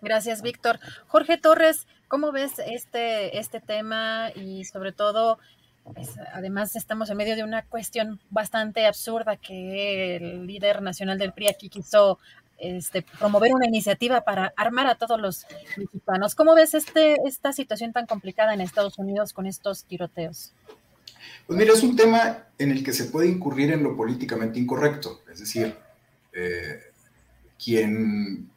Gracias, Víctor. Jorge Torres, ¿cómo ves este, este tema y sobre todo Pues, además, estamos en medio de una cuestión bastante absurda que el líder nacional del PRI aquí quiso este, promover una iniciativa para armar a todos los mexicanos. ¿Cómo ves este, esta situación tan complicada en Estados Unidos con estos tiroteos? Pues mira, es un tema en el que se puede incurrir en lo políticamente incorrecto. Es decir, eh, quien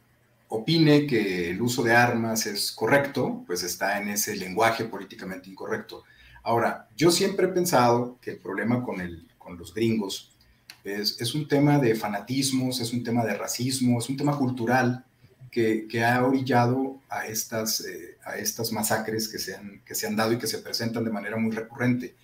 opine que el uso de armas es correcto, pues está en ese lenguaje políticamente incorrecto. Ahora, yo siempre he pensado que el problema con, el, con los gringos es, es, un tema de fanatismos, es un tema de racismo, es un tema cultural que, que ha orillado a estas, eh, a estas masacres que se, han, que se han dado y que se presentan de manera muy recurrente.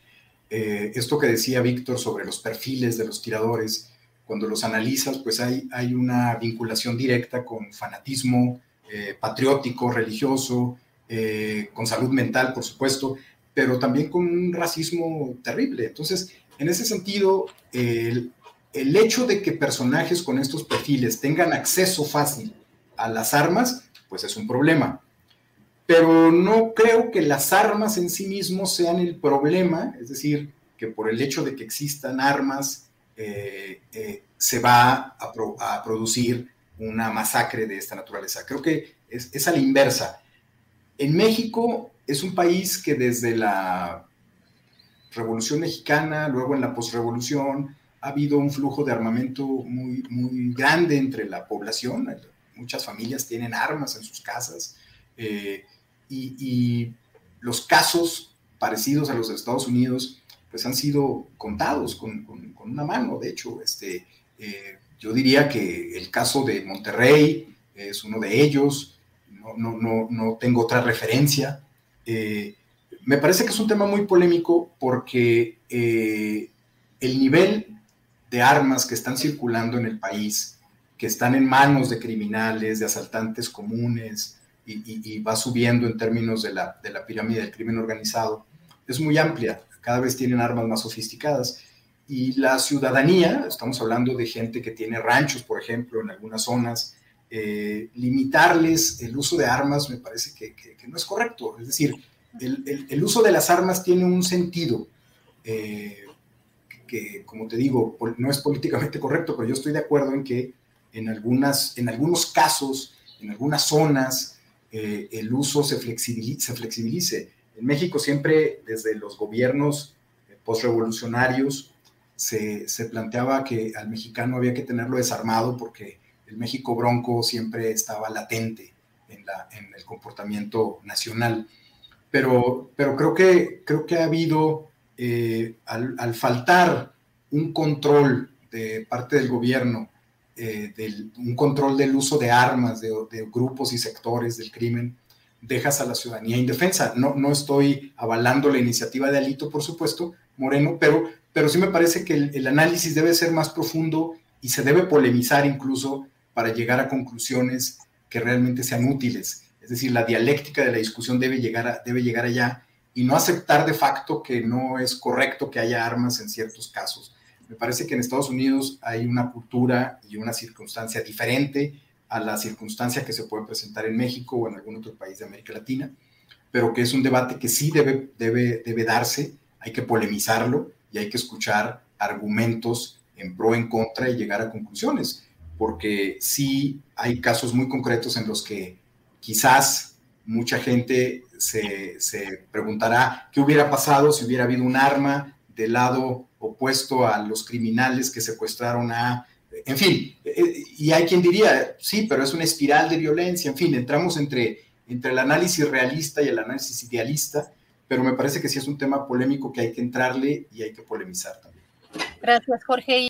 Eh, esto que decía Víctor sobre los perfiles de los tiradores, cuando los analizas, pues hay, hay una vinculación directa con fanatismo eh, patriótico, religioso, eh, con salud mental, por supuesto, pero también con un racismo terrible. Entonces, en ese sentido, el, el hecho de que personajes con estos perfiles tengan acceso fácil a las armas, pues es un problema. Pero no creo que las armas en sí mismos sean el problema, es decir, que por el hecho de que existan armas eh, eh, se va a, pro, a, producir una masacre de esta naturaleza. Creo que es, es a la inversa. En México es un país que desde la Revolución Mexicana, luego en la posrevolución, ha habido un flujo de armamento muy, muy grande entre la población. Muchas familias tienen armas en sus casas eh, y, y, los casos parecidos a los de Estados Unidos pues han sido contados con, con, una mano. De hecho, este, eh, yo diría que el caso de Monterrey es uno de ellos. No, no, no, no tengo otra referencia. Eh, me parece que es un tema muy polémico porque eh, el nivel de armas que están circulando en el país, que están en manos de criminales, de asaltantes comunes, y, y, y va subiendo en términos de la, de la, pirámide del crimen organizado, es muy amplia. Cada vez tienen armas más sofisticadas. Y la ciudadanía, estamos hablando de gente que tiene ranchos, por ejemplo, en algunas zonas, eh, limitarles el uso de armas me parece que, no es correcto. Es decir, el, uso de las armas tiene un sentido eh, que, como te digo, no es políticamente correcto, pero yo estoy de acuerdo en que en, algunas, en algunos casos, en algunas zonas, eh, el uso se se flexibilice. En México siempre, desde los gobiernos postrevolucionarios, se, se planteaba que al mexicano había que tenerlo desarmado porque el México bronco siempre estaba latente en, la, en el comportamiento nacional. Pero, pero creo, que, creo que ha habido, eh, al, al, faltar un control de parte del gobierno, eh, del, un control del uso de armas de, grupos y sectores del crimen, dejas a la ciudadanía indefensa. No, no estoy avalando la iniciativa de Alito, por supuesto, Moreno, pero, pero sí me parece que el, el análisis debe ser más profundo y se debe polemizar incluso para llegar a conclusiones que realmente sean útiles. Es decir, la dialéctica de la discusión debe llegar, debe llegar allá y no aceptar de facto que no es correcto que haya armas en ciertos casos. Me parece que en Estados Unidos hay una cultura y una circunstancia diferente a la circunstancia que se puede presentar en México o en algún otro país de América Latina, pero que es un debate que sí debe, debe, debe darse, hay que polemizarlo y hay que escuchar argumentos en pro, en contra y llegar a conclusiones, porque sí hay casos muy concretos en los que quizás mucha gente se, se preguntará qué hubiera pasado si hubiera habido un arma del lado opuesto a los criminales que secuestraron a, en fin, eh, y hay quien diría, sí, pero es una espiral de violencia, en fin, entramos entre, entre el análisis realista y el análisis idealista, pero me parece que sí es un tema polémico que hay que entrarle y hay que polemizar también. Gracias, Jorge.